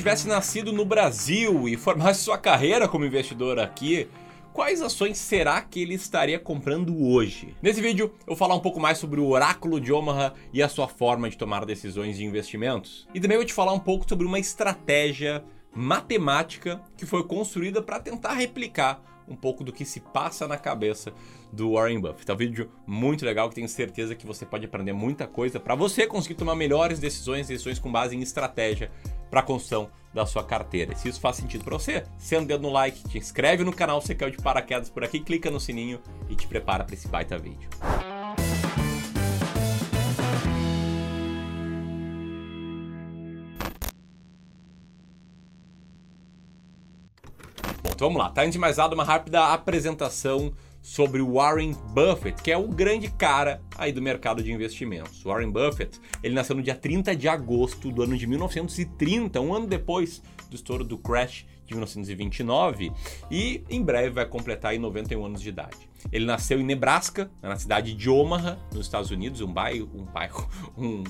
tivesse nascido no Brasil e formasse sua carreira como investidor aqui, quais ações será que ele estaria comprando hoje? Nesse vídeo eu vou falar um pouco mais sobre o oráculo de Omaha e a sua forma de tomar decisões de investimentos. E também vou te falar um pouco sobre uma estratégia matemática que foi construída para tentar replicar um pouco do que se passa na cabeça do Warren Buffett. É um vídeo muito legal que tenho certeza que você pode aprender muita coisa para você conseguir tomar melhores decisões, decisões com base em estratégia para a construção da sua carteira. Se isso faz sentido para você, sendo dedo no like, te inscreve no canal se quer de paraquedas por aqui, clica no sininho e te prepara para esse baita vídeo. Bom, então vamos lá. Tá antes de mais nada, uma rápida apresentação sobre Warren Buffett, que é o grande cara aí do mercado de investimentos. Warren Buffett, ele nasceu no dia 30 de agosto do ano de 1930, um ano depois do estouro do crash de 1929 e em breve vai completar aí 91 anos de idade. Ele nasceu em Nebraska, na cidade de Omaha, nos Estados Unidos, um bairro, um bairro, um,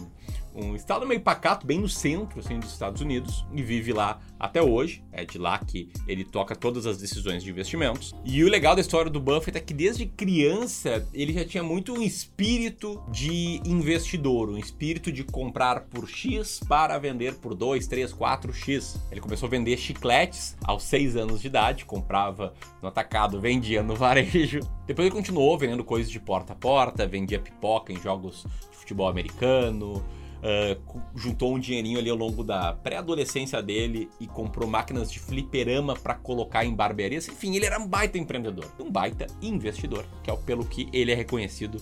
um estado meio pacato, bem no centro assim, dos Estados Unidos, e vive lá até hoje. É de lá que ele toca todas as decisões de investimentos. E o legal da história do Buffett é que desde criança ele já tinha muito um espírito de investidor, um espírito de comprar por X para vender por 2, 3, 4X. Ele começou a vender chicletes aos 6 anos de idade, comprava no atacado, vendia no varejo. Depois ele continuou vendendo coisas de porta a porta, vendia pipoca em jogos de futebol americano, uh, juntou um dinheirinho ali ao longo da pré-adolescência dele e comprou máquinas de fliperama para colocar em barbearias. Enfim, ele era um baita empreendedor, um baita investidor, que é pelo que ele é reconhecido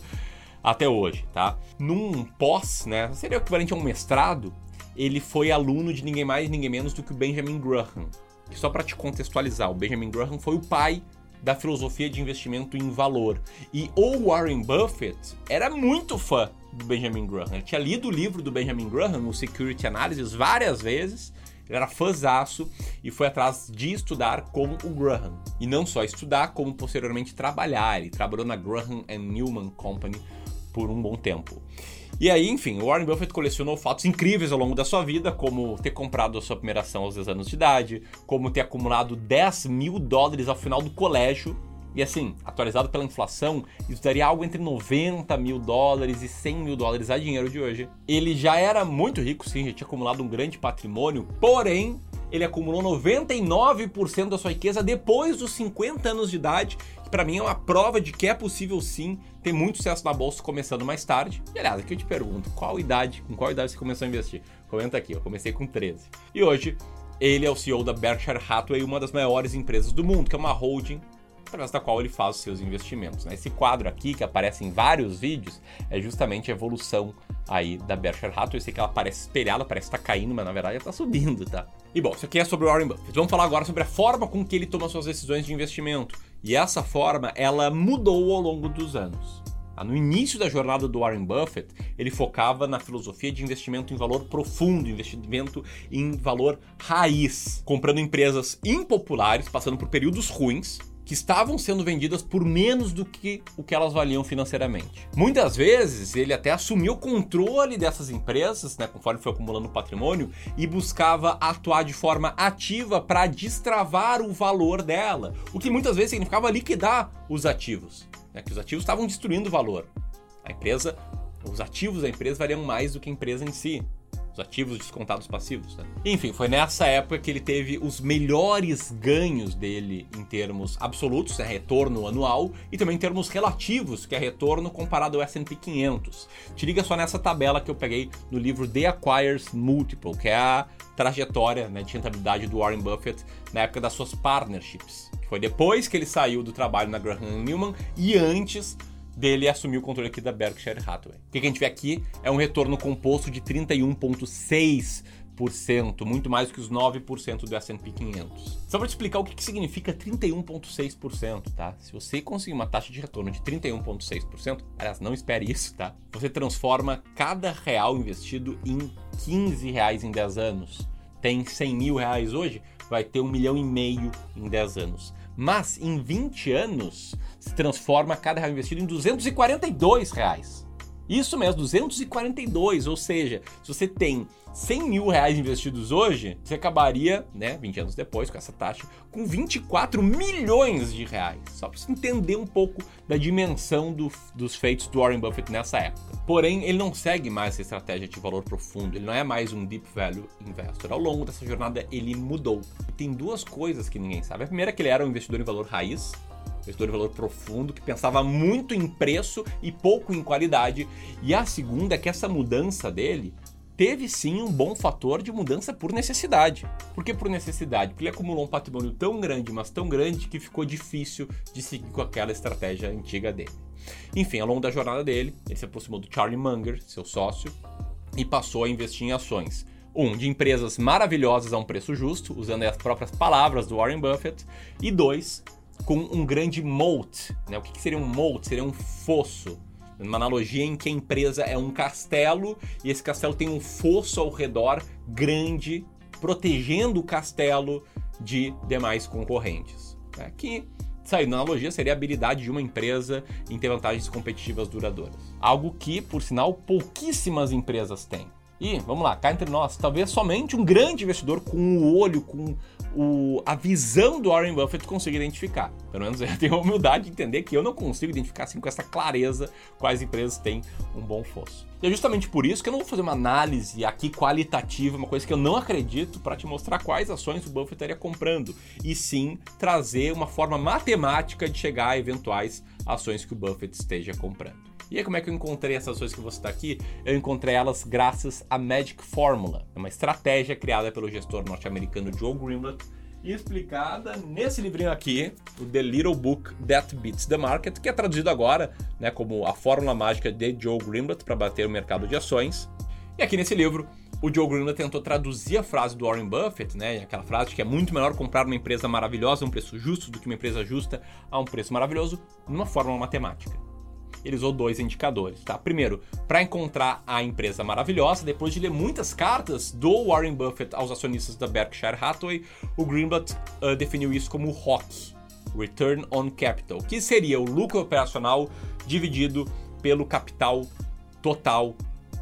até hoje, tá? Num pós, né, seria o equivalente a um mestrado, ele foi aluno de ninguém mais, ninguém menos do que o Benjamin Graham. Que só para te contextualizar, o Benjamin Graham foi o pai da filosofia de investimento em valor. E o Warren Buffett era muito fã do Benjamin Graham. Ele tinha lido o livro do Benjamin Graham, o Security Analysis, várias vezes. Ele era fãzaço e foi atrás de estudar como o Graham. E não só estudar, como posteriormente trabalhar. Ele trabalhou na Graham Newman Company por um bom tempo. E aí, enfim, Warren Buffett colecionou fatos incríveis ao longo da sua vida, como ter comprado a sua primeira ação aos 10 anos de idade, como ter acumulado 10 mil dólares ao final do colégio. E assim, atualizado pela inflação, isso daria algo entre 90 mil dólares e 100 mil dólares a dinheiro de hoje. Ele já era muito rico, sim, já tinha acumulado um grande patrimônio, porém, ele acumulou 99% da sua riqueza depois dos 50 anos de idade, que para mim é uma prova de que é possível sim ter muito sucesso na bolsa começando mais tarde. E aliás, aqui eu te pergunto, qual idade, com qual idade você começou a investir? Comenta aqui, eu comecei com 13. E hoje, ele é o CEO da Berkshire Hathaway, uma das maiores empresas do mundo, que é uma holding através da qual ele faz os seus investimentos. Né? Esse quadro aqui, que aparece em vários vídeos, é justamente a evolução aí da Berkshire Hathaway. Eu sei que ela parece espelhada, parece estar tá caindo, mas na verdade ela está subindo, tá? E bom, isso aqui é sobre o Warren Buffett. Vamos falar agora sobre a forma com que ele toma suas decisões de investimento. E essa forma, ela mudou ao longo dos anos. Tá? No início da jornada do Warren Buffett, ele focava na filosofia de investimento em valor profundo, investimento em valor raiz, comprando empresas impopulares, passando por períodos ruins, que estavam sendo vendidas por menos do que o que elas valiam financeiramente. Muitas vezes ele até assumiu o controle dessas empresas, né, conforme foi acumulando patrimônio, e buscava atuar de forma ativa para destravar o valor dela, o que muitas vezes significava liquidar os ativos, né, que os ativos estavam destruindo o valor. A empresa, os ativos da empresa valiam mais do que a empresa em si os ativos descontados passivos. Né? Enfim, foi nessa época que ele teve os melhores ganhos dele em termos absolutos, é retorno anual, e também em termos relativos, que é retorno comparado ao S&P 500. Te liga só nessa tabela que eu peguei no livro The Acquires Multiple, que é a trajetória né, de rentabilidade do Warren Buffett na época das suas partnerships. Que foi depois que ele saiu do trabalho na Graham Newman e antes dele assumir o controle aqui da Berkshire Hathaway. O que a gente vê aqui é um retorno composto de 31,6%, muito mais que os 9% do S&P 500. Só para te explicar o que, que significa 31,6%, tá? Se você conseguir uma taxa de retorno de 31,6%, aliás, não espere isso, tá? Você transforma cada real investido em 15 reais em 10 anos. Tem 100 mil reais hoje, vai ter um milhão e meio em 10 anos. Mas em 20 anos se transforma cada real investido em 242 reais. Isso mesmo, 242, ou seja, se você tem 100 mil reais investidos hoje, você acabaria, né, 20 anos depois, com essa taxa, com 24 milhões de reais. Só para você entender um pouco da dimensão do, dos feitos do Warren Buffett nessa época. Porém, ele não segue mais essa estratégia de valor profundo, ele não é mais um deep value investor. Ao longo dessa jornada, ele mudou. Tem duas coisas que ninguém sabe. A primeira é que ele era um investidor em valor raiz, investidor de valor profundo, que pensava muito em preço e pouco em qualidade. E a segunda é que essa mudança dele teve sim um bom fator de mudança por necessidade. Por que por necessidade? Porque ele acumulou um patrimônio tão grande, mas tão grande, que ficou difícil de seguir com aquela estratégia antiga dele. Enfim, ao longo da jornada dele, ele se aproximou do Charlie Munger, seu sócio, e passou a investir em ações. Um, de empresas maravilhosas a um preço justo, usando as próprias palavras do Warren Buffett. E dois, com um grande moat. Né? O que, seria um moat? Seria um fosso. Uma analogia em que a empresa é um castelo e esse castelo tem um fosso ao redor grande, protegendo o castelo de demais concorrentes. Né? Que, saindo na analogia, seria a habilidade de uma empresa em ter vantagens competitivas duradouras. Algo que, por sinal, pouquíssimas empresas têm. E, vamos lá, cá entre nós, talvez somente um grande investidor com o olho, com o, a visão do Warren Buffett consiga identificar. Pelo menos eu tenho a humildade de entender que eu não consigo identificar assim com essa clareza quais empresas têm um bom fosso. E é justamente por isso que eu não vou fazer uma análise aqui qualitativa, uma coisa que eu não acredito, para te mostrar quais ações o Buffett estaria comprando, e sim trazer uma forma matemática de chegar a eventuais ações que o Buffett esteja comprando. E aí, como é que eu encontrei essas ações que você está aqui? Eu encontrei elas graças à Magic Formula, é uma estratégia criada pelo gestor norte-americano Joe Greenblatt e explicada nesse livrinho aqui, o The Little Book That Beats the Market, que é traduzido agora né, como a fórmula mágica de Joe Greenblatt para bater o mercado de ações. E aqui nesse livro, o Joe Greenblatt tentou traduzir a frase do Warren Buffett, né, aquela frase que é muito melhor comprar uma empresa maravilhosa a um preço justo do que uma empresa justa a um preço maravilhoso, numa fórmula matemática ele usou dois indicadores, tá? Primeiro, para encontrar a empresa maravilhosa, depois de ler muitas cartas do Warren Buffett aos acionistas da Berkshire Hathaway, o Greenblatt uh, definiu isso como ROC, Return on Capital, que seria o lucro operacional dividido pelo capital total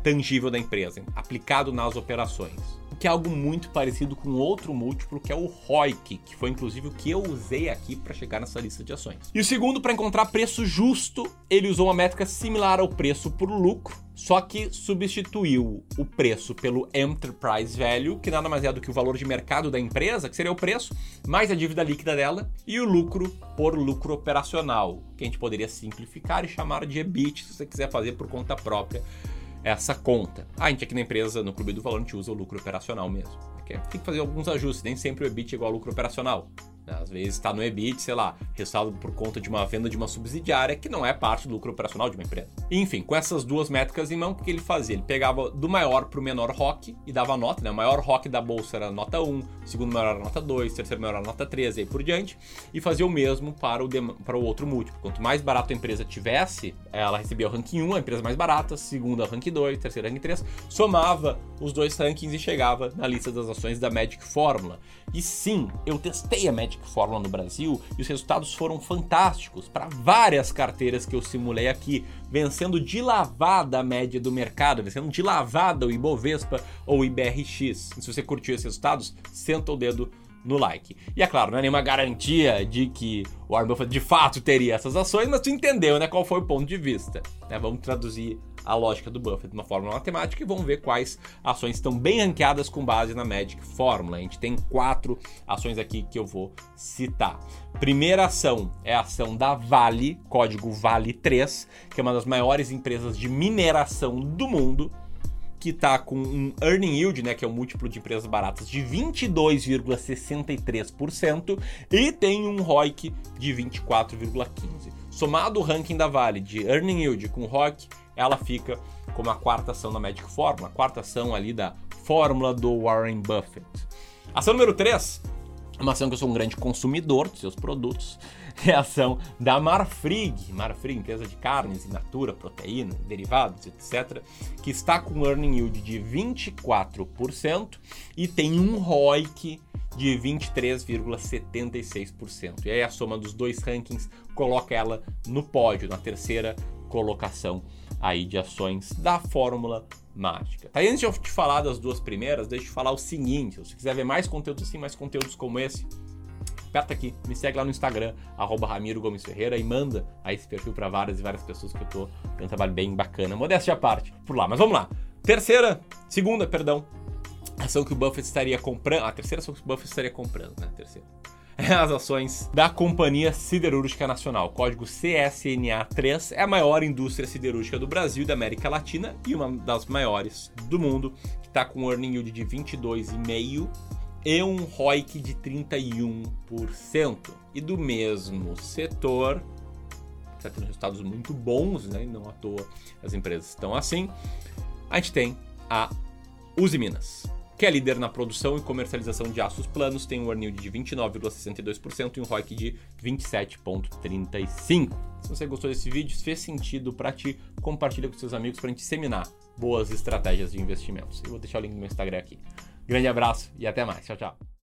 tangível da empresa, aplicado nas operações que é algo muito parecido com outro múltiplo que é o ROIC, que foi inclusive o que eu usei aqui para chegar nessa lista de ações. E o segundo, para encontrar preço justo, ele usou uma métrica similar ao preço por lucro, só que substituiu o preço pelo Enterprise Value, que nada mais é do que o valor de mercado da empresa, que seria o preço, mais a dívida líquida dela, e o lucro por lucro operacional, que a gente poderia simplificar e chamar de EBIT, se você quiser fazer por conta própria essa conta. Ah, a gente aqui na empresa, no Clube do Valor, a gente usa o lucro operacional mesmo. Tem que fazer alguns ajustes, nem sempre o EBIT é igual ao lucro operacional. Às vezes está no EBIT, sei lá, resultado por conta de uma venda de uma subsidiária que não é parte do lucro operacional de uma empresa. Enfim, com essas duas métricas em mão, o que ele fazia? Ele pegava do maior para o menor ROC e dava nota, né? O maior ROC da bolsa era nota 1, o segundo maior era nota 2, o terceiro maior era nota 3 e aí por diante, e fazia o mesmo para o, para o outro múltiplo. Quanto mais barato a empresa tivesse, ela recebia o ranking 1, a empresa mais barata, segunda ranking 2, terceira ranking 3, somava os dois rankings e chegava na lista das ações da Magic Formula. E sim, eu testei a Magic Fórmula no Brasil e os resultados foram fantásticos para várias carteiras que eu simulei aqui, vencendo de lavada a média do mercado, vencendo de lavada o Ibovespa ou o IBRX. E se você curtiu esses resultados, senta o dedo no like. E é claro, não é nenhuma garantia de que o Warren Buffett de fato teria essas ações, mas tu entendeu, né, qual foi o ponto de vista. Né? Vamos traduzir a lógica do Buffett numa fórmula matemática e vamos ver quais ações estão bem ranqueadas com base na Magic Fórmula. A gente tem quatro ações aqui que eu vou citar. Primeira ação é a ação da Vale, código Vale3, que é uma das maiores empresas de mineração do mundo que está com um earning yield, né, que é o múltiplo de empresas baratas, de 22,63% e tem um ROIC de 24,15%. Somado o ranking da Vale de earning yield com ROIC, ela fica como a quarta ação da Magic Fórmula, a quarta ação ali da fórmula do Warren Buffett. Ação número 3, uma ação que eu sou um grande consumidor dos seus produtos, é a ação da Marfrig, Marfrig, empresa de carnes in natura, proteína, derivados, etc., que está com um earning yield de 24% e tem um ROIC de 23,76%. E aí a soma dos dois rankings coloca ela no pódio, na terceira colocação aí de ações da Fórmula Mágica. Tá, antes de eu te falar das duas primeiras, deixa eu te falar o seguinte: se você quiser ver mais conteúdos assim, mais conteúdos como esse, aperta aqui, me segue lá no Instagram, arroba Ramiro Gomes Ferreira, e manda aí esse perfil para várias e várias pessoas que eu tô tendo um trabalho bem bacana. Modéstia à parte, por lá. Mas vamos lá. Terceira, segunda, perdão, ação que o Buffett estaria comprando. A terceira ação que o Buffett estaria comprando, né? Terceira. As ações da Companhia Siderúrgica Nacional. Código CSNA3 é a maior indústria siderúrgica do Brasil e da América Latina e uma das maiores do mundo, que está com um earning yield de 22,5% e um ROIC de 31%. E do mesmo setor, está tendo resultados muito bons, né? não à toa as empresas estão assim. A gente tem a Uzi Minas que é líder na produção e comercialização de aços planos, tem um earning de 29,62% e um ROIC de 27,35%. Se você gostou desse vídeo, se fez sentido para ti, compartilha com seus amigos para a gente disseminar boas estratégias de investimentos. Eu vou deixar o link no meu Instagram aqui. Grande abraço e até mais. Tchau, tchau.